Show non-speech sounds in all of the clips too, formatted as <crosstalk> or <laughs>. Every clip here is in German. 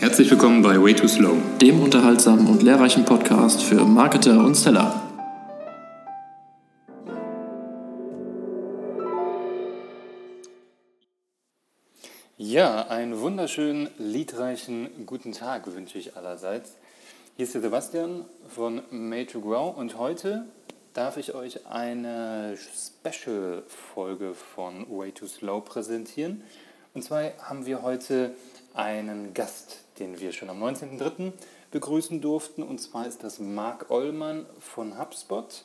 Herzlich willkommen bei Way Too Slow, dem unterhaltsamen und lehrreichen Podcast für Marketer und Seller. Ja, einen wunderschönen, liedreichen guten Tag wünsche ich allerseits. Hier ist der Sebastian von Made to Grow und heute darf ich euch eine Special-Folge von Way Too Slow präsentieren. Und zwar haben wir heute einen Gast, den wir schon am 19.03. begrüßen durften. Und zwar ist das Marc Ollmann von HubSpot.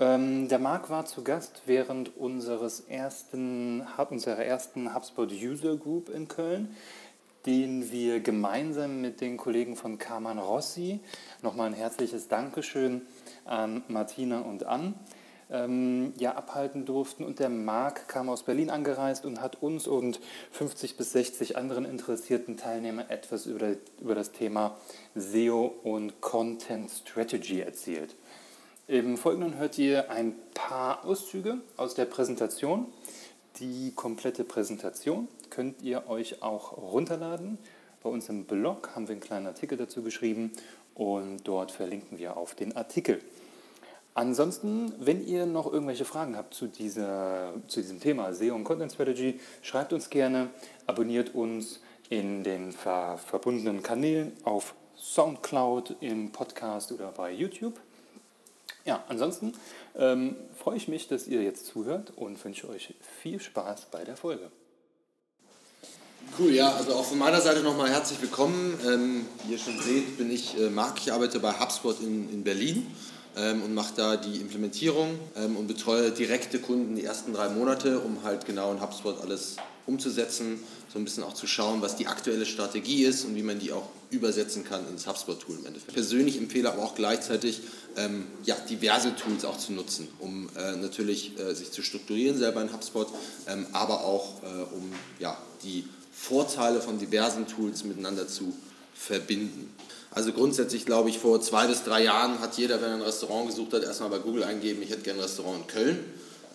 Ähm, der Marc war zu Gast während unseres ersten, unserer ersten HubSpot User Group in Köln, den wir gemeinsam mit den Kollegen von Carman Rossi, nochmal ein herzliches Dankeschön an Martina und Ann, ähm, ja, abhalten durften. Und der Marc kam aus Berlin angereist und hat uns und 50 bis 60 anderen interessierten Teilnehmern etwas über, über das Thema SEO und Content Strategy erzählt. Im Folgenden hört ihr ein paar Auszüge aus der Präsentation. Die komplette Präsentation könnt ihr euch auch runterladen. Bei uns im Blog haben wir einen kleinen Artikel dazu geschrieben und dort verlinken wir auf den Artikel. Ansonsten, wenn ihr noch irgendwelche Fragen habt zu, dieser, zu diesem Thema SEO und Content Strategy, schreibt uns gerne, abonniert uns in den ver verbundenen Kanälen auf SoundCloud, im Podcast oder bei YouTube. Ja, ansonsten ähm, freue ich mich, dass ihr jetzt zuhört und wünsche euch viel Spaß bei der Folge. Cool, ja, also auch von meiner Seite nochmal herzlich willkommen. Ähm, wie ihr schon seht, bin ich äh, Marc, ich arbeite bei HubSpot in, in Berlin und mache da die Implementierung ähm, und betreue direkte Kunden die ersten drei Monate, um halt genau in HubSpot alles umzusetzen, so ein bisschen auch zu schauen, was die aktuelle Strategie ist und wie man die auch übersetzen kann ins HubSpot-Tool im Endeffekt. Ich persönlich empfehle aber auch gleichzeitig, ähm, ja, diverse Tools auch zu nutzen, um äh, natürlich äh, sich zu strukturieren selber in HubSpot, ähm, aber auch äh, um ja, die Vorteile von diversen Tools miteinander zu verbinden. Also grundsätzlich glaube ich, vor zwei bis drei Jahren hat jeder, wenn er ein Restaurant gesucht hat, erstmal bei Google eingeben, ich hätte gerne ein Restaurant in Köln.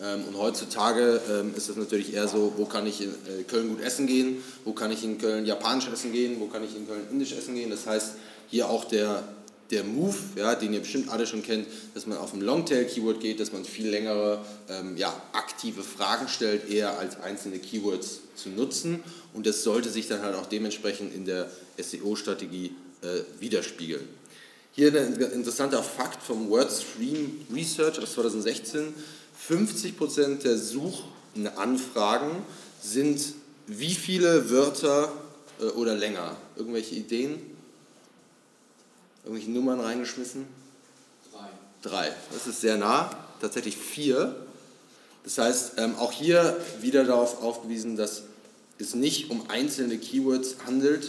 Ähm, und heutzutage ähm, ist es natürlich eher so, wo kann ich in äh, Köln gut essen gehen, wo kann ich in Köln japanisch essen gehen, wo kann ich in Köln indisch essen gehen. Das heißt, hier auch der, der Move, ja, den ihr bestimmt alle schon kennt, dass man auf ein Longtail-Keyword geht, dass man viel längere ähm, ja, aktive Fragen stellt, eher als einzelne Keywords zu nutzen. Und das sollte sich dann halt auch dementsprechend in der SEO-Strategie widerspiegeln. Hier ein interessanter Fakt vom WordStream Research aus 2016. 50% der Suchanfragen sind wie viele Wörter äh, oder länger? Irgendwelche Ideen? Irgendwelche Nummern reingeschmissen? Drei. Drei. Das ist sehr nah. Tatsächlich vier. Das heißt, ähm, auch hier wieder darauf aufgewiesen, dass es nicht um einzelne Keywords handelt,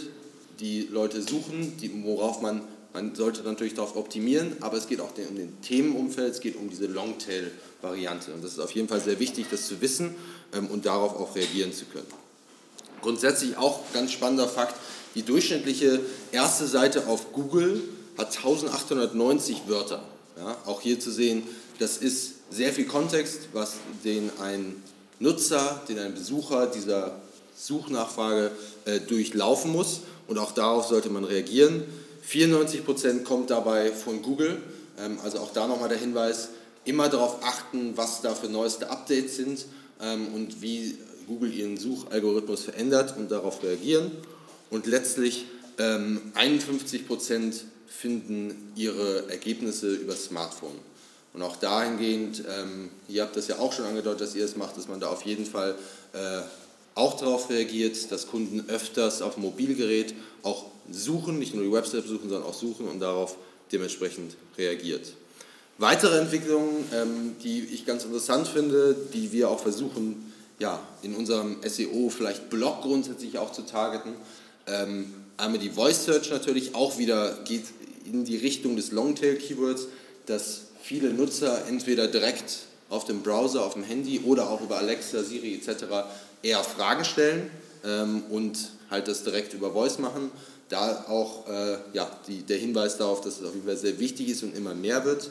die Leute suchen, die, worauf man, man sollte natürlich darauf optimieren, aber es geht auch um den Themenumfeld, es geht um diese Longtail-Variante. Und das ist auf jeden Fall sehr wichtig, das zu wissen ähm, und darauf auch reagieren zu können. Grundsätzlich auch ganz spannender Fakt, die durchschnittliche erste Seite auf Google hat 1890 Wörter. Ja, auch hier zu sehen, das ist sehr viel Kontext, was den ein Nutzer, den ein Besucher dieser Suchnachfrage äh, durchlaufen muss und auch darauf sollte man reagieren. 94% kommt dabei von Google, ähm, also auch da nochmal der Hinweis, immer darauf achten, was da für neueste Updates sind ähm, und wie Google ihren Suchalgorithmus verändert und darauf reagieren. Und letztlich 51% ähm, finden ihre Ergebnisse über Smartphone. Und auch dahingehend, ihr habt das ja auch schon angedeutet, dass ihr es das macht, dass man da auf jeden Fall äh, auch darauf reagiert, dass Kunden öfters auf Mobilgerät auch suchen, nicht nur die Website besuchen, sondern auch suchen und darauf dementsprechend reagiert. Weitere Entwicklungen, ähm, die ich ganz interessant finde, die wir auch versuchen, ja, in unserem SEO vielleicht Blog grundsätzlich auch zu targeten. Ähm, einmal die Voice Search natürlich auch wieder geht in die Richtung des Longtail-Keywords, dass viele Nutzer entweder direkt auf dem Browser, auf dem Handy oder auch über Alexa, Siri etc eher Fragen stellen ähm, und halt das direkt über Voice machen. Da auch äh, ja, die, der Hinweis darauf, dass es auf jeden Fall sehr wichtig ist und immer mehr wird.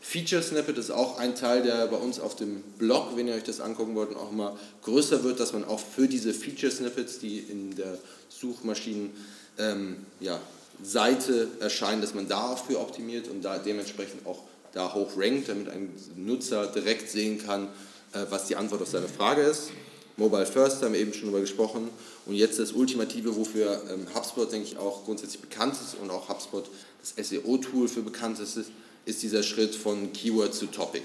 Feature Snippet ist auch ein Teil, der bei uns auf dem Blog, wenn ihr euch das angucken wollt, auch immer größer wird, dass man auch für diese Feature Snippets, die in der Suchmaschinen ähm, ja, Seite erscheint, dass man dafür optimiert und da dementsprechend auch da hoch rankt, damit ein Nutzer direkt sehen kann, äh, was die Antwort auf seine Frage ist. Mobile First haben wir eben schon darüber gesprochen. Und jetzt das Ultimative, wofür ähm, HubSpot, denke ich, auch grundsätzlich bekannt ist und auch HubSpot das SEO-Tool für bekannt ist, ist dieser Schritt von Keyword zu Topic.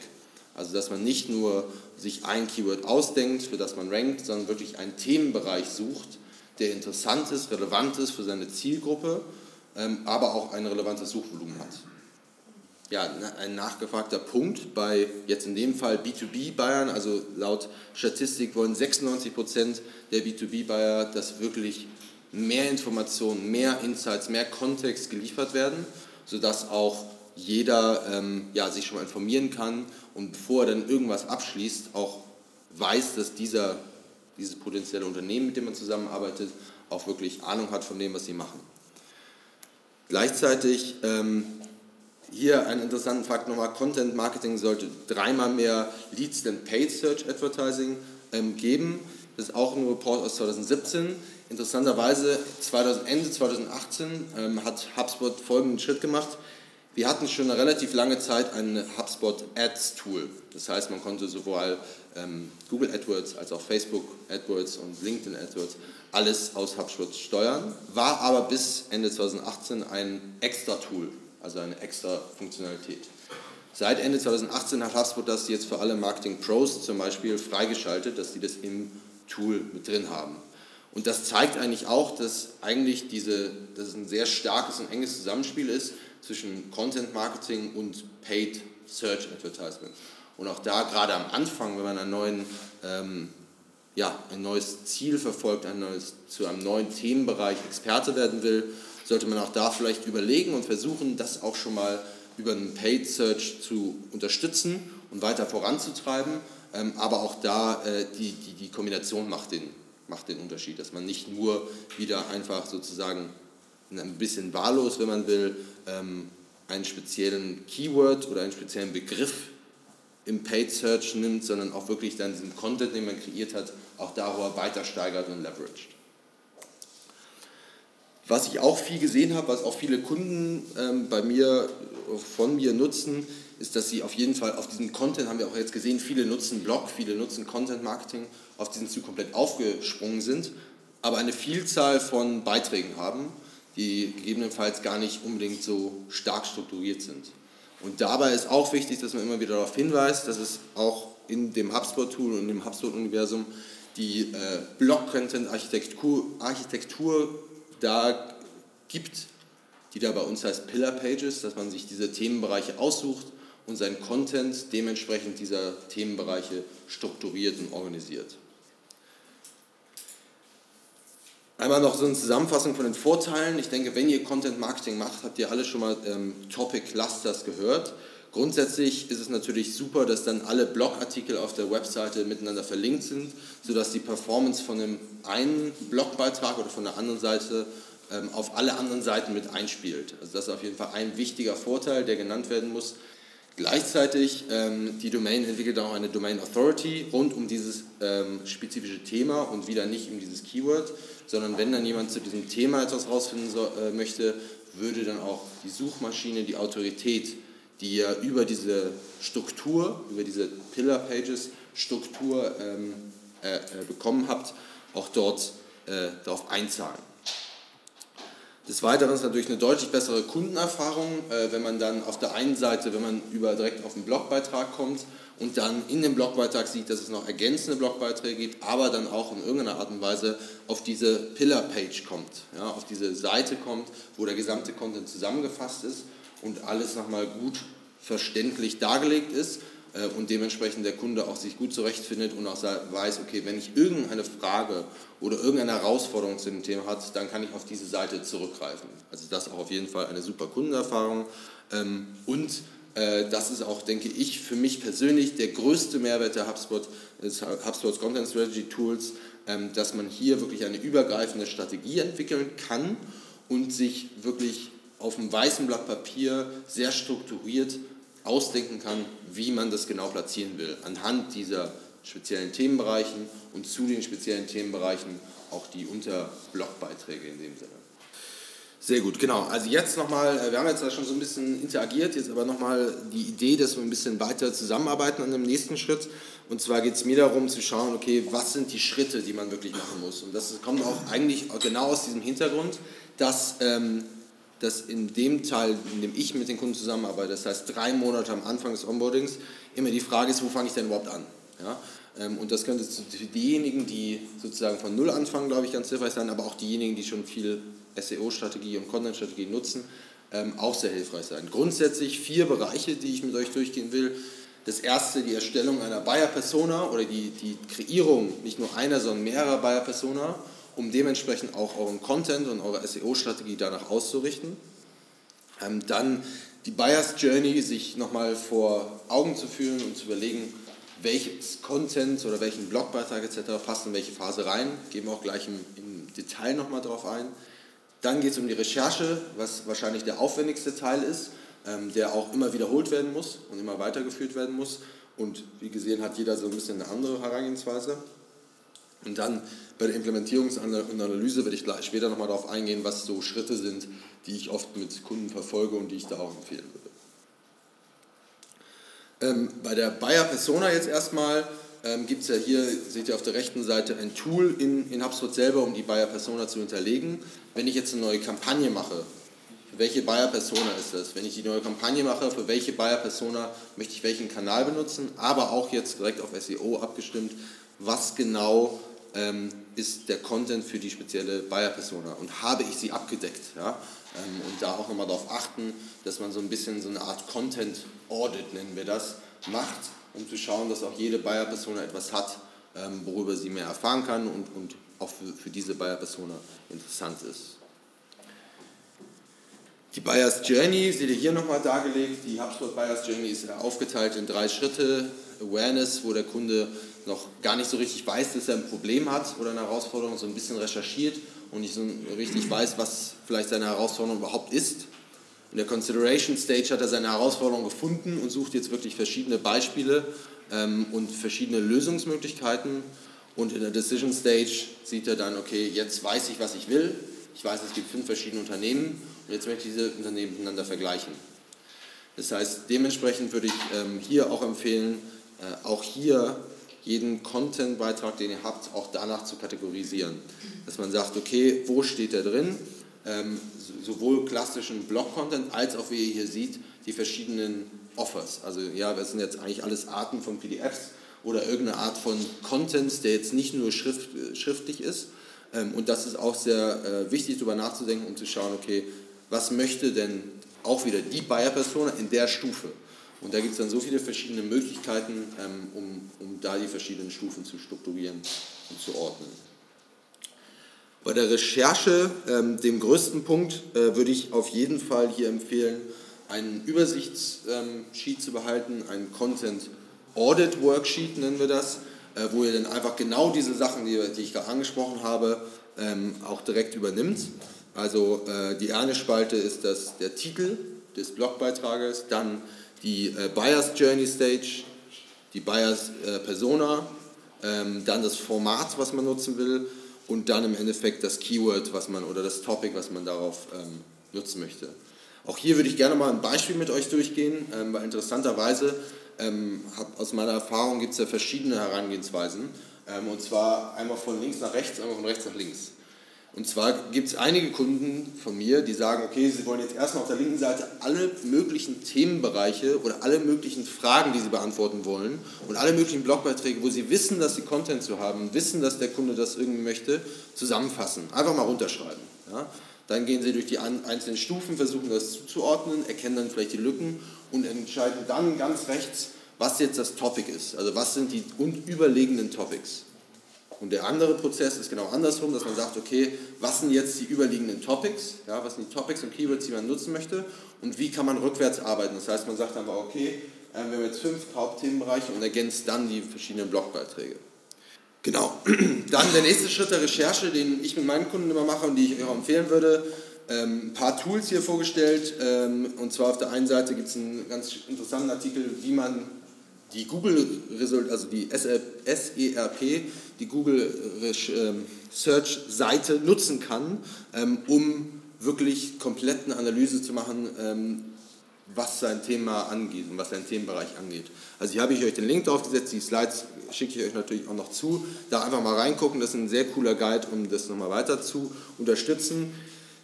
Also dass man nicht nur sich ein Keyword ausdenkt, für das man rankt, sondern wirklich einen Themenbereich sucht, der interessant ist, relevant ist für seine Zielgruppe, ähm, aber auch ein relevantes Suchvolumen hat. Ja, ein nachgefragter Punkt bei jetzt in dem Fall B2B-Bayern, also laut Statistik wollen 96 Prozent der B2B-Bayer, dass wirklich mehr Informationen, mehr Insights, mehr Kontext geliefert werden, sodass auch jeder ähm, ja, sich schon mal informieren kann und bevor er dann irgendwas abschließt, auch weiß, dass dieser, dieses potenzielle Unternehmen, mit dem man zusammenarbeitet, auch wirklich Ahnung hat von dem, was sie machen. Gleichzeitig ähm, hier einen interessanten Fakt nochmal, Content Marketing sollte dreimal mehr Leads than Paid Search Advertising ähm, geben. Das ist auch ein Report aus 2017. Interessanterweise 2000, Ende 2018 ähm, hat HubSpot folgenden Schritt gemacht. Wir hatten schon eine relativ lange Zeit ein HubSpot Ads Tool. Das heißt, man konnte sowohl ähm, Google AdWords als auch Facebook AdWords und LinkedIn AdWords alles aus HubSpot steuern, war aber bis Ende 2018 ein extra Tool, also eine extra Funktionalität. Seit Ende 2018 hat HubSpot das jetzt für alle Marketing Pros zum Beispiel freigeschaltet, dass sie das im Tool mit drin haben. Und das zeigt eigentlich auch, dass eigentlich diese, dass es ein sehr starkes und enges Zusammenspiel ist zwischen Content Marketing und Paid Search Advertisement. Und auch da gerade am Anfang, wenn man neuen, ähm, ja, ein neues Ziel verfolgt, ein neues, zu einem neuen Themenbereich Experte werden will, sollte man auch da vielleicht überlegen und versuchen, das auch schon mal über einen Paid Search zu unterstützen und weiter voranzutreiben. Ähm, aber auch da äh, die, die, die Kombination macht den, macht den Unterschied, dass man nicht nur wieder einfach sozusagen ein bisschen wahllos, wenn man will, ähm, einen speziellen Keyword oder einen speziellen Begriff im Paid Search nimmt, sondern auch wirklich dann diesen Content, den man kreiert hat, auch darüber weiter steigert und leveraged. Was ich auch viel gesehen habe, was auch viele Kunden ähm, bei mir, von mir nutzen, ist, dass sie auf jeden Fall auf diesen Content, haben wir auch jetzt gesehen, viele nutzen Blog, viele nutzen Content Marketing, auf diesen Zug komplett aufgesprungen sind, aber eine Vielzahl von Beiträgen haben, die gegebenenfalls gar nicht unbedingt so stark strukturiert sind. Und dabei ist auch wichtig, dass man immer wieder darauf hinweist, dass es auch in dem HubSpot-Tool und im HubSpot-Universum die äh, Blog-Content-Architektur Architektur da gibt, die da bei uns heißt Pillar Pages, dass man sich diese Themenbereiche aussucht und seinen Content dementsprechend dieser Themenbereiche strukturiert und organisiert. Einmal noch so eine Zusammenfassung von den Vorteilen. Ich denke, wenn ihr Content Marketing macht, habt ihr alle schon mal ähm, Topic Clusters gehört. Grundsätzlich ist es natürlich super, dass dann alle Blogartikel auf der Webseite miteinander verlinkt sind, sodass die Performance von dem einen Blogbeitrag oder von der anderen Seite ähm, auf alle anderen Seiten mit einspielt. Also das ist auf jeden Fall ein wichtiger Vorteil, der genannt werden muss. Gleichzeitig, ähm, die Domain entwickelt auch eine Domain Authority rund um dieses ähm, spezifische Thema und wieder nicht um dieses Keyword sondern wenn dann jemand zu diesem Thema etwas rausfinden so, äh, möchte, würde dann auch die Suchmaschine die Autorität, die ihr über diese Struktur, über diese Pillar Pages Struktur ähm, äh, äh, bekommen habt, auch dort äh, darauf einzahlen. Des Weiteren ist natürlich eine deutlich bessere Kundenerfahrung, äh, wenn man dann auf der einen Seite, wenn man über direkt auf den Blogbeitrag kommt, und dann in dem Blogbeitrag sieht, dass es noch ergänzende Blogbeiträge gibt, aber dann auch in irgendeiner Art und Weise auf diese Pillar-Page kommt, ja, auf diese Seite kommt, wo der gesamte Content zusammengefasst ist und alles nochmal gut verständlich dargelegt ist äh, und dementsprechend der Kunde auch sich gut zurechtfindet und auch weiß, okay, wenn ich irgendeine Frage oder irgendeine Herausforderung zu dem Thema hat, dann kann ich auf diese Seite zurückgreifen. Also das ist auch auf jeden Fall eine super Kundenerfahrung ähm, und äh, das ist auch, denke ich, für mich persönlich der größte Mehrwert der HubSpot, des HubSpot Content Strategy Tools, ähm, dass man hier wirklich eine übergreifende Strategie entwickeln kann und sich wirklich auf einem weißen Blatt Papier sehr strukturiert ausdenken kann, wie man das genau platzieren will, anhand dieser speziellen Themenbereichen und zu den speziellen Themenbereichen auch die Unterblockbeiträge in dem Sinne. Sehr gut, genau. Also jetzt nochmal, äh, wir haben jetzt da schon so ein bisschen interagiert, jetzt aber nochmal die Idee, dass wir ein bisschen weiter zusammenarbeiten an dem nächsten Schritt. Und zwar geht es mir darum zu schauen, okay, was sind die Schritte, die man wirklich machen muss. Und das kommt auch eigentlich genau aus diesem Hintergrund, dass, ähm, dass in dem Teil, in dem ich mit den Kunden zusammenarbeite, das heißt drei Monate am Anfang des Onboardings, immer die Frage ist, wo fange ich denn überhaupt an? Ja? Ähm, und das könnte für diejenigen, die sozusagen von Null anfangen, glaube ich, ganz hilfreich sein, aber auch diejenigen, die schon viel SEO-Strategie und Content-Strategie nutzen, ähm, auch sehr hilfreich sein. Grundsätzlich vier Bereiche, die ich mit euch durchgehen will. Das erste, die Erstellung einer Buyer-Persona oder die, die Kreierung nicht nur einer, sondern mehrerer Buyer-Persona, um dementsprechend auch euren Content und eure SEO-Strategie danach auszurichten. Ähm, dann die Buyers Journey, sich nochmal vor Augen zu führen und zu überlegen, welches Content oder welchen Blogbeitrag etc. passt in welche Phase rein. Gehen wir auch gleich im, im Detail nochmal drauf ein. Dann geht es um die Recherche, was wahrscheinlich der aufwendigste Teil ist, ähm, der auch immer wiederholt werden muss und immer weitergeführt werden muss. Und wie gesehen hat jeder so ein bisschen eine andere Herangehensweise. Und dann bei der Implementierung und Analyse werde ich später nochmal darauf eingehen, was so Schritte sind, die ich oft mit Kunden verfolge und die ich da auch empfehlen würde. Ähm, bei der Buyer Persona jetzt erstmal ähm, gibt es ja hier, seht ihr auf der rechten Seite, ein Tool in, in HubSpot selber, um die Buyer Persona zu hinterlegen. Wenn ich jetzt eine neue Kampagne mache, für welche Buyer Persona ist das? Wenn ich die neue Kampagne mache, für welche Buyer Persona möchte ich welchen Kanal benutzen, aber auch jetzt direkt auf SEO abgestimmt, was genau ähm, ist der Content für die spezielle Buyer Persona und habe ich sie abgedeckt? Ja? Ähm, und da auch nochmal darauf achten, dass man so ein bisschen so eine Art Content Audit, nennen wir das, macht um zu schauen, dass auch jede Buyer-Persona etwas hat, ähm, worüber sie mehr erfahren kann und, und auch für, für diese Buyer-Persona interessant ist. Die Buyers Journey seht ihr hier nochmal dargelegt. Die HubSpot Buyers Journey ist aufgeteilt in drei Schritte. Awareness, wo der Kunde noch gar nicht so richtig weiß, dass er ein Problem hat oder eine Herausforderung, so ein bisschen recherchiert und nicht so richtig weiß, was vielleicht seine Herausforderung überhaupt ist. In der Consideration Stage hat er seine Herausforderung gefunden und sucht jetzt wirklich verschiedene Beispiele ähm, und verschiedene Lösungsmöglichkeiten. Und in der Decision Stage sieht er dann, okay, jetzt weiß ich, was ich will. Ich weiß, es gibt fünf verschiedene Unternehmen und jetzt möchte ich diese Unternehmen miteinander vergleichen. Das heißt, dementsprechend würde ich ähm, hier auch empfehlen, äh, auch hier jeden Content-Beitrag, den ihr habt, auch danach zu kategorisieren. Dass man sagt, okay, wo steht der drin? Ähm, sowohl klassischen Blog-Content als auch, wie ihr hier seht, die verschiedenen Offers. Also ja, das sind jetzt eigentlich alles Arten von PDFs oder irgendeine Art von Content, der jetzt nicht nur schrift, schriftlich ist. Ähm, und das ist auch sehr äh, wichtig, darüber nachzudenken und zu schauen, okay, was möchte denn auch wieder die Buyer-Persona in der Stufe? Und da gibt es dann so viele verschiedene Möglichkeiten, ähm, um, um da die verschiedenen Stufen zu strukturieren und zu ordnen. Bei der Recherche, ähm, dem größten Punkt, äh, würde ich auf jeden Fall hier empfehlen, einen Übersichtssheet zu behalten, ein Content Audit Worksheet nennen wir das, äh, wo ihr dann einfach genau diese Sachen, die, die ich gerade angesprochen habe, ähm, auch direkt übernimmt. Also äh, die eine Spalte ist das, der Titel des Blogbeitrages, dann die äh, Buyers Journey Stage, die Buyers äh, Persona, ähm, dann das Format, was man nutzen will und dann im Endeffekt das Keyword, was man oder das Topic, was man darauf ähm, nutzen möchte. Auch hier würde ich gerne mal ein Beispiel mit euch durchgehen, ähm, weil interessanterweise ähm, hab, aus meiner Erfahrung gibt es ja verschiedene Herangehensweisen. Ähm, und zwar einmal von links nach rechts, einmal von rechts nach links. Und zwar gibt es einige Kunden von mir, die sagen, okay, sie wollen jetzt erstmal auf der linken Seite alle möglichen Themenbereiche oder alle möglichen Fragen, die sie beantworten wollen und alle möglichen Blogbeiträge, wo sie wissen, dass sie Content zu haben, wissen, dass der Kunde das irgendwie möchte, zusammenfassen. Einfach mal runterschreiben. Ja? Dann gehen sie durch die einzelnen Stufen, versuchen das zuzuordnen, erkennen dann vielleicht die Lücken und entscheiden dann ganz rechts, was jetzt das Topic ist. Also was sind die überlegenen Topics. Und der andere Prozess ist genau andersrum, dass man sagt, okay, was sind jetzt die überliegenden Topics, ja, was sind die Topics und Keywords, die man nutzen möchte und wie kann man rückwärts arbeiten. Das heißt, man sagt mal, okay, äh, wir haben jetzt fünf Hauptthemenbereiche und ergänzt dann die verschiedenen Blogbeiträge. Genau. <clears throat> Dann der nächste Schritt der Recherche, den ich mit meinen Kunden immer mache und die ich auch empfehlen würde. Ähm, ein paar Tools hier vorgestellt. Ähm, und zwar auf der einen Seite gibt es einen ganz interessanten Artikel, wie man die Google also die SERP, die Google ähm, Search Seite nutzen kann, ähm, um wirklich komplett eine Analyse zu machen, ähm, was sein Thema angeht und was sein Themenbereich angeht. Also hier habe ich euch den Link drauf gesetzt, die Slides schicke ich euch natürlich auch noch zu. Da einfach mal reingucken, das ist ein sehr cooler Guide, um das nochmal weiter zu unterstützen.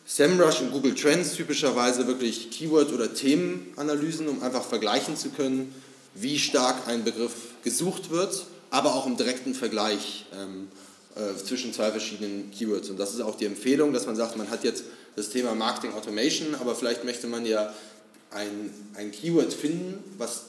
SEMrush und Google Trends typischerweise wirklich Keyword- oder Themenanalysen, um einfach vergleichen zu können, wie stark ein Begriff gesucht wird, aber auch im direkten Vergleich ähm, äh, zwischen zwei verschiedenen Keywords. Und das ist auch die Empfehlung, dass man sagt, man hat jetzt das Thema Marketing Automation, aber vielleicht möchte man ja ein, ein Keyword finden, was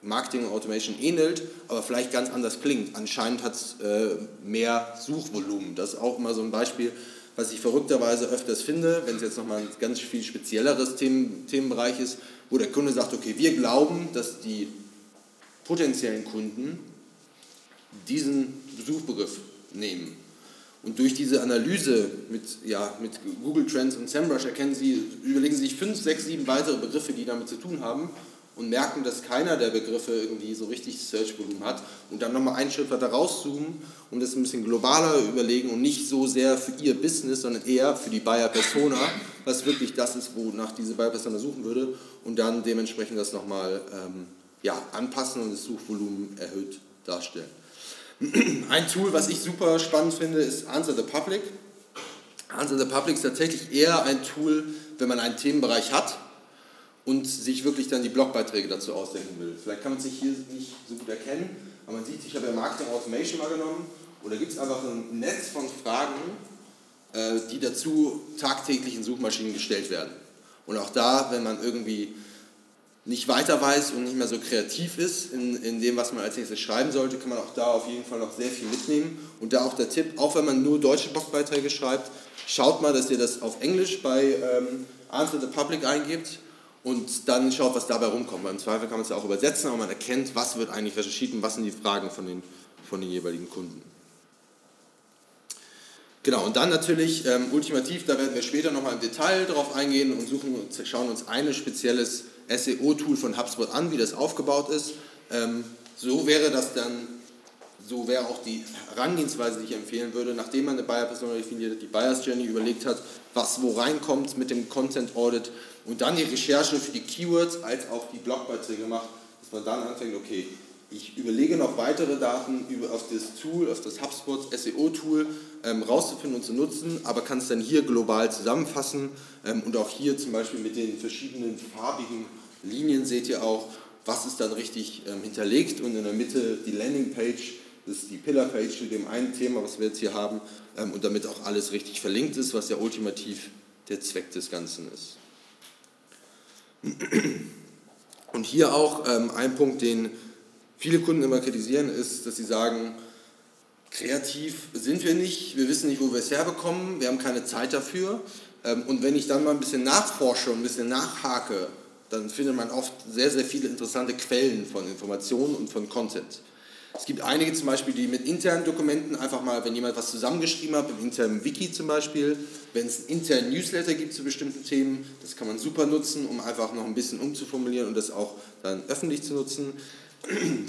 Marketing und Automation ähnelt, aber vielleicht ganz anders klingt. Anscheinend hat es äh, mehr Suchvolumen. Das ist auch immer so ein Beispiel, was ich verrückterweise öfters finde, wenn es jetzt nochmal ein ganz viel spezielleres Themen, Themenbereich ist, wo der Kunde sagt, okay, wir glauben, dass die potenziellen Kunden diesen Suchbegriff nehmen. Und durch diese Analyse mit, ja, mit Google Trends und SEMrush erkennen Sie, überlegen Sie sich fünf, sechs, sieben weitere Begriffe, die damit zu tun haben und merken, dass keiner der Begriffe irgendwie so richtig Search-Volumen hat und dann nochmal einen Schritt weiter rauszoomen und das ein bisschen globaler überlegen und nicht so sehr für Ihr Business, sondern eher für die Buyer-Persona, was wirklich das ist, wonach diese Buyer-Persona suchen würde und dann dementsprechend das nochmal ähm, ja, anpassen und das Suchvolumen erhöht darstellen. <clears throat> Ein Tool, was ich super spannend finde, ist Answer the Public. Answer the Public ist tatsächlich eher ein Tool, wenn man einen Themenbereich hat und sich wirklich dann die Blogbeiträge dazu ausdenken will. Vielleicht kann man sich hier nicht so gut erkennen, aber man sieht, ich habe ja Marketing Automation mal genommen und da gibt es einfach ein Netz von Fragen, äh, die dazu tagtäglich in Suchmaschinen gestellt werden. Und auch da, wenn man irgendwie nicht weiter weiß und nicht mehr so kreativ ist in, in dem, was man als nächstes schreiben sollte, kann man auch da auf jeden Fall noch sehr viel mitnehmen. Und da auch der Tipp, auch wenn man nur deutsche Blogbeiträge schreibt, schaut mal, dass ihr das auf Englisch bei ähm, Answer the Public eingebt und dann schaut, was dabei rumkommt. Weil Im Zweifel kann man es ja auch übersetzen, aber man erkennt, was wird eigentlich recherchiert und was sind die Fragen von den, von den jeweiligen Kunden. Genau, und dann natürlich ähm, ultimativ, da werden wir später nochmal im Detail drauf eingehen und suchen, schauen uns ein spezielles SEO-Tool von HubSpot an, wie das aufgebaut ist. Ähm, so wäre das dann, so wäre auch die Herangehensweise, die ich empfehlen würde, nachdem man eine Buyer-Persona definiert hat, die Buyers Journey überlegt hat, was wo reinkommt mit dem Content Audit und dann die Recherche für die Keywords als auch die Blogbeiträge macht, dass man dann anfängt, okay, ich überlege noch weitere Daten über, auf das Tool, auf das HubSpot SEO-Tool ähm, rauszufinden und zu nutzen, aber kann es dann hier global zusammenfassen ähm, und auch hier zum Beispiel mit den verschiedenen farbigen Linien seht ihr auch, was ist dann richtig ähm, hinterlegt und in der Mitte die Landingpage, das ist die Pillar-Page zu dem einen Thema, was wir jetzt hier haben ähm, und damit auch alles richtig verlinkt ist, was ja ultimativ der Zweck des Ganzen ist. <clears throat> Und hier auch ähm, ein Punkt, den viele Kunden immer kritisieren, ist, dass sie sagen, kreativ sind wir nicht, wir wissen nicht, wo wir es herbekommen, wir haben keine Zeit dafür. Ähm, und wenn ich dann mal ein bisschen nachforsche und ein bisschen nachhake, dann findet man oft sehr, sehr viele interessante Quellen von Informationen und von Content. Es gibt einige zum Beispiel, die mit internen Dokumenten einfach mal, wenn jemand was zusammengeschrieben hat, im internen Wiki zum Beispiel, wenn es einen internen Newsletter gibt zu bestimmten Themen, das kann man super nutzen, um einfach noch ein bisschen umzuformulieren und das auch dann öffentlich zu nutzen.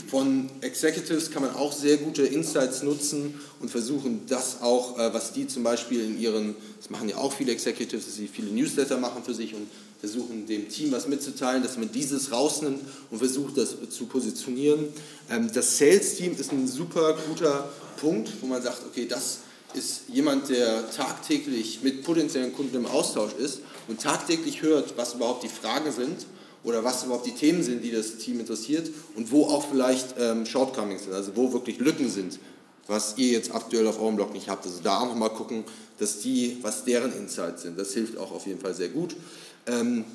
Von Executives kann man auch sehr gute Insights nutzen und versuchen, das auch, äh, was die zum Beispiel in ihren, das machen ja auch viele Executives, dass sie viele Newsletter machen für sich und versuchen dem Team was mitzuteilen, dass man dieses rausnimmt und versucht, das zu positionieren. Ähm, das Sales-Team ist ein super guter Punkt, wo man sagt, okay, das ist jemand, der tagtäglich mit potenziellen Kunden im Austausch ist und tagtäglich hört, was überhaupt die Fragen sind oder was überhaupt die Themen sind, die das Team interessiert und wo auch vielleicht ähm, Shortcomings sind, also wo wirklich Lücken sind, was ihr jetzt aktuell auf eurem Blog nicht habt. Also da auch nochmal gucken, dass die, was deren Insights sind. Das hilft auch auf jeden Fall sehr gut. Ähm,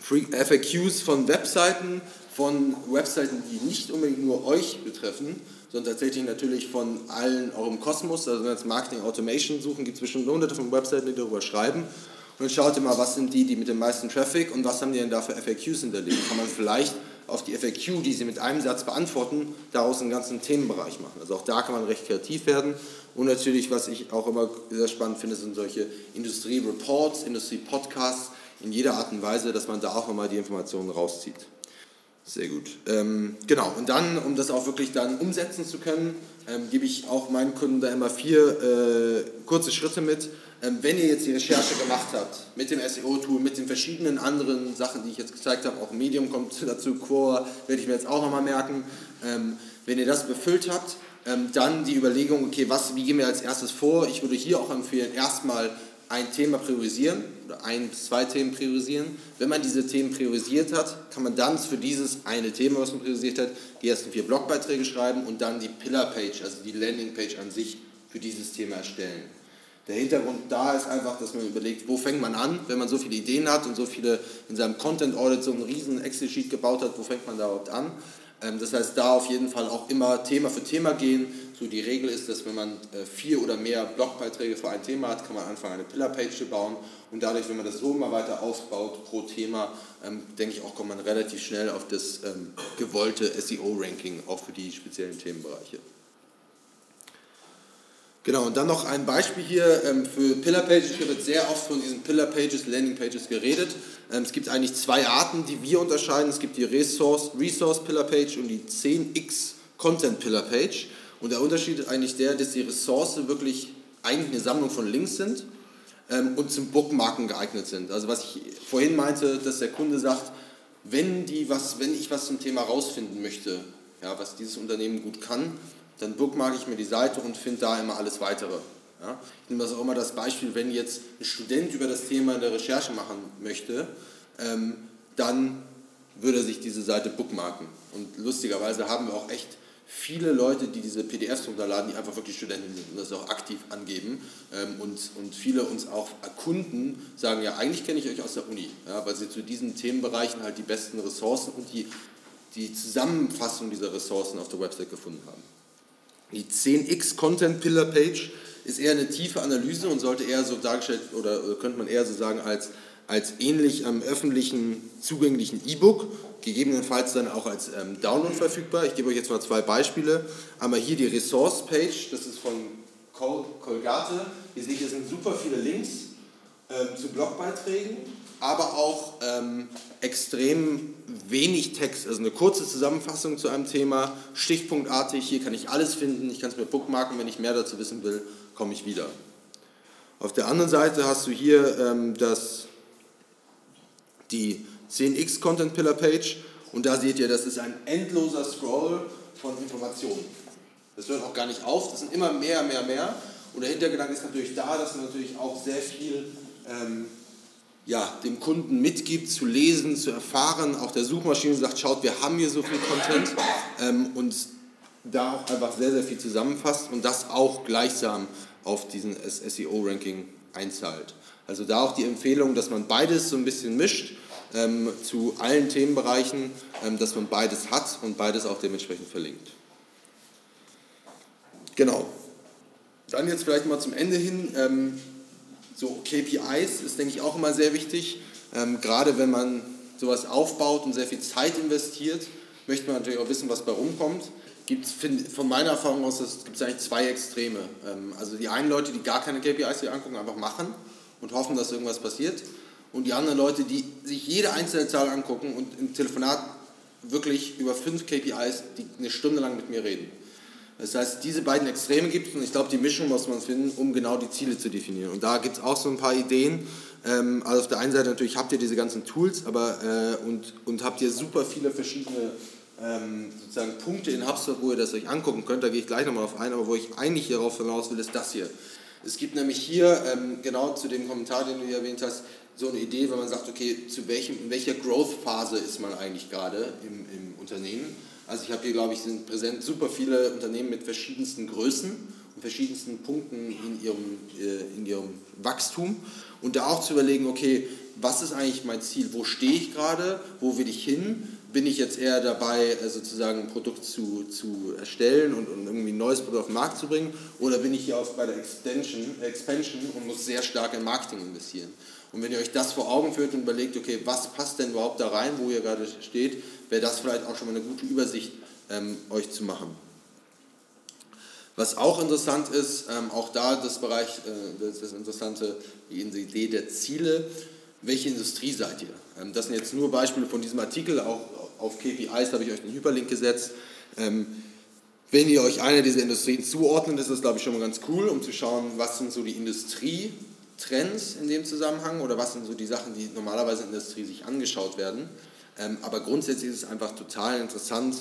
FAQs von Webseiten, von Webseiten, die nicht unbedingt nur euch betreffen, sondern tatsächlich natürlich von allen eurem Kosmos. Also wenn wir jetzt Marketing Automation suchen, gibt es bestimmt hunderte von Webseiten, die darüber schreiben. Und schaut mal, was sind die, die mit dem meisten Traffic und was haben die denn da für FAQs hinterlegt. Kann man vielleicht auf die FAQ, die sie mit einem Satz beantworten, daraus einen ganzen Themenbereich machen. Also auch da kann man recht kreativ werden. Und natürlich, was ich auch immer sehr spannend finde, sind solche Industrie-Reports, Industrie-Podcasts in jeder Art und Weise, dass man da auch nochmal die Informationen rauszieht. Sehr gut. Ähm, genau, und dann, um das auch wirklich dann umsetzen zu können, ähm, gebe ich auch meinen Kunden da immer vier äh, kurze Schritte mit. Ähm, wenn ihr jetzt die Recherche gemacht habt mit dem SEO-Tool, mit den verschiedenen anderen Sachen, die ich jetzt gezeigt habe, auch Medium kommt <laughs> dazu, Core werde ich mir jetzt auch nochmal merken. Ähm, wenn ihr das befüllt habt, ähm, dann die Überlegung, okay, was, wie gehen wir als erstes vor? Ich würde hier auch empfehlen, erstmal ein Thema priorisieren oder ein bis zwei Themen priorisieren. Wenn man diese Themen priorisiert hat, kann man dann für dieses eine Thema, was man priorisiert hat, die ersten vier Blogbeiträge schreiben und dann die Pillar-Page, also die Landing-Page an sich für dieses Thema erstellen. Der Hintergrund da ist einfach, dass man überlegt, wo fängt man an, wenn man so viele Ideen hat und so viele in seinem Content Audit so einen riesen Excel-Sheet gebaut hat, wo fängt man da überhaupt an? Ähm, das heißt, da auf jeden Fall auch immer Thema für Thema gehen. So die Regel ist, dass wenn man äh, vier oder mehr Blogbeiträge für ein Thema hat, kann man anfangen, eine Pillar-Page zu bauen. Und dadurch, wenn man das so immer weiter ausbaut pro Thema, ähm, denke ich auch, kommt man relativ schnell auf das ähm, gewollte SEO-Ranking, auch für die speziellen Themenbereiche. Genau, und dann noch ein Beispiel hier ähm, für Pillar Pages. Hier wird sehr oft von diesen Pillar Pages, Landing Pages geredet. Ähm, es gibt eigentlich zwei Arten, die wir unterscheiden. Es gibt die Resource, Resource Pillar Page und die 10x Content Pillar Page. Und der Unterschied ist eigentlich der, dass die Ressource wirklich eigentlich eine Sammlung von Links sind ähm, und zum Bookmarken geeignet sind. Also was ich vorhin meinte, dass der Kunde sagt, wenn, die was, wenn ich was zum Thema rausfinden möchte, ja, was dieses Unternehmen gut kann, dann bookmarke ich mir die Seite und finde da immer alles weitere. Ja? Ich nehme das auch immer das Beispiel, wenn jetzt ein Student über das Thema in der Recherche machen möchte, ähm, dann würde er sich diese Seite bookmarken. Und lustigerweise haben wir auch echt viele Leute, die diese PDFs runterladen, die einfach wirklich Studenten sind und das auch aktiv angeben. Ähm, und, und viele uns auch Kunden sagen, ja, eigentlich kenne ich euch aus der Uni, ja, weil sie zu diesen Themenbereichen halt die besten Ressourcen und die, die Zusammenfassung dieser Ressourcen auf der Website gefunden haben. Die 10x Content Pillar Page ist eher eine tiefe Analyse und sollte eher so dargestellt oder könnte man eher so sagen als, als ähnlich am öffentlichen zugänglichen E-Book, gegebenenfalls dann auch als ähm, Download verfügbar. Ich gebe euch jetzt mal zwei Beispiele. Einmal hier die Resource Page, das ist von Col Colgate. Ihr seht, hier sind super viele Links ähm, zu Blogbeiträgen, aber auch ähm, extrem wenig Text, also eine kurze Zusammenfassung zu einem Thema, stichpunktartig, hier kann ich alles finden, ich kann es mir bookmarken, wenn ich mehr dazu wissen will, komme ich wieder. Auf der anderen Seite hast du hier ähm, das, die 10x Content Pillar Page und da seht ihr, das ist ein endloser Scroll von Informationen. Das hört auch gar nicht auf, das sind immer mehr, mehr, mehr. Und der Hintergedanke ist natürlich da, dass man natürlich auch sehr viel ähm, ja, dem Kunden mitgibt, zu lesen, zu erfahren. Auch der Suchmaschine sagt, schaut, wir haben hier so viel Content ähm, und da auch einfach sehr, sehr viel zusammenfasst und das auch gleichsam auf diesen SEO-Ranking einzahlt. Also da auch die Empfehlung, dass man beides so ein bisschen mischt ähm, zu allen Themenbereichen, ähm, dass man beides hat und beides auch dementsprechend verlinkt. Genau. Dann jetzt vielleicht mal zum Ende hin. Ähm, so KPIs ist, denke ich, auch immer sehr wichtig. Ähm, gerade wenn man sowas aufbaut und sehr viel Zeit investiert, möchte man natürlich auch wissen, was bei rumkommt. Gibt's, von meiner Erfahrung aus gibt es eigentlich zwei Extreme. Ähm, also die einen Leute, die gar keine KPIs sich angucken, einfach machen und hoffen, dass irgendwas passiert. Und die anderen Leute, die sich jede einzelne Zahl angucken und im Telefonat wirklich über fünf KPIs, die eine Stunde lang mit mir reden. Das heißt, diese beiden Extreme gibt es und ich glaube, die Mischung muss man finden, um genau die Ziele zu definieren. Und da gibt es auch so ein paar Ideen. Ähm, also auf der einen Seite natürlich habt ihr diese ganzen Tools aber, äh, und, und habt ihr super viele verschiedene ähm, sozusagen Punkte in HubSpot, wo ihr das euch angucken könnt. Da gehe ich gleich nochmal auf ein, aber wo ich eigentlich hierauf hinaus will, ist das hier. Es gibt nämlich hier, ähm, genau zu dem Kommentar, den du hier erwähnt hast, so eine Idee, wenn man sagt, okay, zu welchem, in welcher Growth-Phase ist man eigentlich gerade im, im Unternehmen also ich habe hier, glaube ich, sind präsent super viele Unternehmen mit verschiedensten Größen und verschiedensten Punkten in ihrem, äh, in ihrem Wachstum. Und da auch zu überlegen, okay, was ist eigentlich mein Ziel? Wo stehe ich gerade? Wo will ich hin? Bin ich jetzt eher dabei, äh, sozusagen ein Produkt zu, zu erstellen und, und irgendwie ein neues Produkt auf den Markt zu bringen? Oder bin ich hier auf, bei der Extension, Expansion und muss sehr stark in Marketing investieren? Und wenn ihr euch das vor Augen führt und überlegt, okay, was passt denn überhaupt da rein, wo ihr gerade steht, wäre das vielleicht auch schon mal eine gute Übersicht ähm, euch zu machen. Was auch interessant ist, ähm, auch da das Bereich, äh, das, das Interessante, die Idee der Ziele. welche Industrie seid ihr? Ähm, das sind jetzt nur Beispiele von diesem Artikel, auch auf KPIs habe ich euch den Hyperlink gesetzt. Ähm, wenn ihr euch einer dieser Industrien zuordnet, ist das, glaube ich, schon mal ganz cool, um zu schauen, was sind so die Industrietrends in dem Zusammenhang oder was sind so die Sachen, die normalerweise in der Industrie sich angeschaut werden. Ähm, aber grundsätzlich ist es einfach total interessant,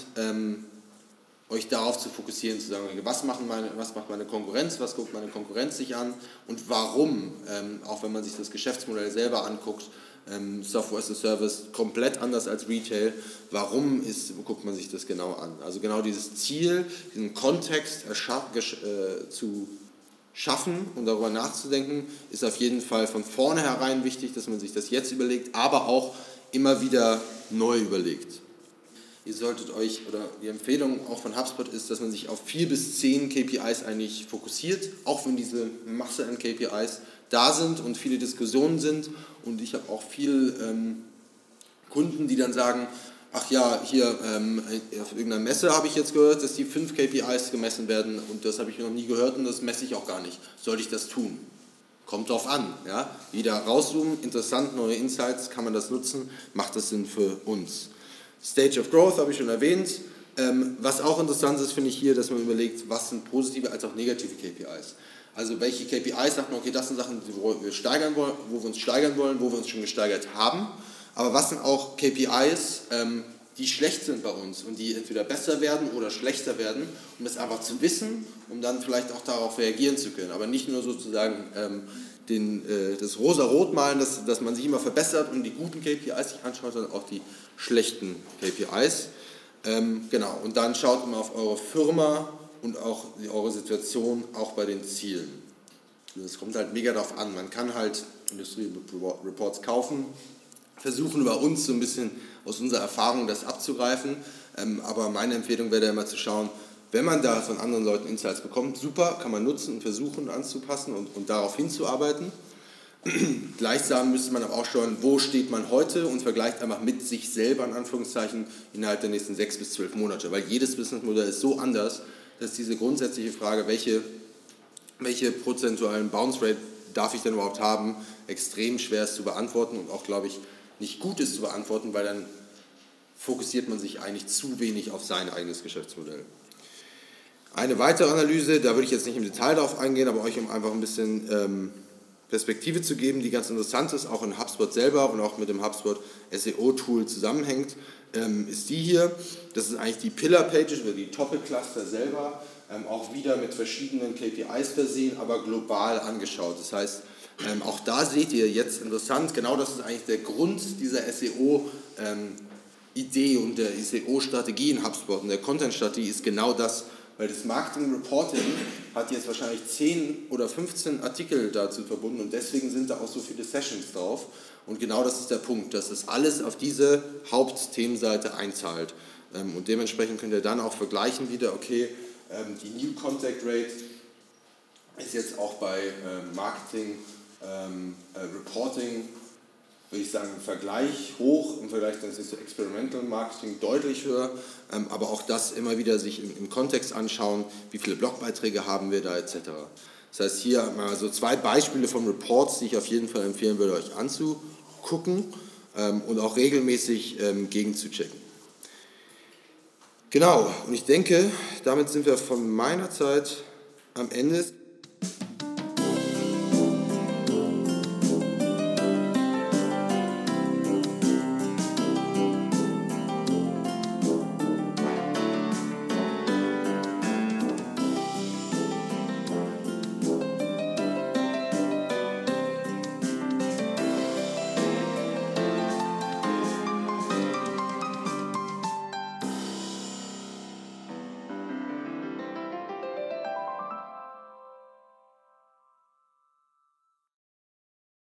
euch darauf zu fokussieren, zu sagen, was, machen meine, was macht meine Konkurrenz, was guckt meine Konkurrenz sich an und warum, ähm, auch wenn man sich das Geschäftsmodell selber anguckt, ähm, Software as a Service komplett anders als Retail, warum ist, guckt man sich das genau an? Also genau dieses Ziel, diesen Kontext äh, zu schaffen und darüber nachzudenken, ist auf jeden Fall von vornherein wichtig, dass man sich das jetzt überlegt, aber auch immer wieder neu überlegt ihr solltet euch, oder die Empfehlung auch von HubSpot ist, dass man sich auf vier bis zehn KPIs eigentlich fokussiert, auch wenn diese Masse an KPIs da sind und viele Diskussionen sind. Und ich habe auch viele ähm, Kunden, die dann sagen, ach ja, hier ähm, auf irgendeiner Messe habe ich jetzt gehört, dass die fünf KPIs gemessen werden und das habe ich noch nie gehört und das messe ich auch gar nicht. Soll ich das tun? Kommt drauf an. Ja? Wieder rauszoomen, interessant, neue Insights, kann man das nutzen, macht das Sinn für uns. Stage of Growth habe ich schon erwähnt. Ähm, was auch interessant ist, finde ich hier, dass man überlegt, was sind positive als auch negative KPIs. Also welche KPIs sagt man, okay, das sind Sachen, wo wir, steigern wollen, wo wir uns steigern wollen, wo wir uns schon gesteigert haben. Aber was sind auch KPIs, ähm, die schlecht sind bei uns und die entweder besser werden oder schlechter werden, um das einfach zu wissen, um dann vielleicht auch darauf reagieren zu können. Aber nicht nur sozusagen ähm, den, äh, das rosa-rot malen, dass, dass man sich immer verbessert und die guten KPIs sich anschaut, sondern auch die schlechten KPIs. Ähm, genau, und dann schaut immer auf eure Firma und auch eure Situation, auch bei den Zielen. Es kommt halt mega darauf an. Man kann halt Industrie-Reports kaufen, versuchen über uns so ein bisschen aus unserer Erfahrung das abzugreifen. Ähm, aber meine Empfehlung wäre immer zu schauen, wenn man da von anderen Leuten Insights bekommt, super, kann man nutzen und versuchen anzupassen und, und darauf hinzuarbeiten. <clears throat> Gleichsam müsste man aber auch schauen, wo steht man heute und vergleicht einfach mit sich selber in Anführungszeichen innerhalb der nächsten sechs bis zwölf Monate. Weil jedes Businessmodell ist so anders, dass diese grundsätzliche Frage, welche, welche prozentualen Bounce Rate darf ich denn überhaupt haben, extrem schwer ist zu beantworten und auch, glaube ich, nicht gut ist zu beantworten, weil dann fokussiert man sich eigentlich zu wenig auf sein eigenes Geschäftsmodell. Eine weitere Analyse, da würde ich jetzt nicht im Detail darauf eingehen, aber euch um einfach ein bisschen ähm, Perspektive zu geben, die ganz interessant ist, auch in HubSpot selber und auch mit dem HubSpot SEO-Tool zusammenhängt, ähm, ist die hier. Das ist eigentlich die Pillar-Pages oder die Topic-Cluster selber, ähm, auch wieder mit verschiedenen KPIs versehen, aber global angeschaut. Das heißt, ähm, auch da seht ihr jetzt interessant, genau das ist eigentlich der Grund dieser SEO- ähm, Idee und der SEO-Strategie in HubSpot und der Content-Strategie ist genau das, weil das Marketing Reporting hat jetzt wahrscheinlich 10 oder 15 Artikel dazu verbunden und deswegen sind da auch so viele Sessions drauf. Und genau das ist der Punkt, dass es alles auf diese Hauptthemenseite einzahlt. Ähm, und dementsprechend könnt ihr dann auch vergleichen wieder, okay, ähm, die New Contact Rate ist jetzt auch bei ähm, Marketing äh, Reporting würde ich sagen, im Vergleich hoch, im Vergleich dann ist Experimental Marketing deutlich höher, ähm, aber auch das immer wieder sich im, im, Kontext anschauen, wie viele Blogbeiträge haben wir da etc. Das heißt, hier mal so zwei Beispiele von Reports, die ich auf jeden Fall empfehlen würde, euch anzugucken ähm, und auch regelmäßig ähm, gegenzuchecken. Genau, und ich denke, damit sind wir von meiner Zeit am Ende.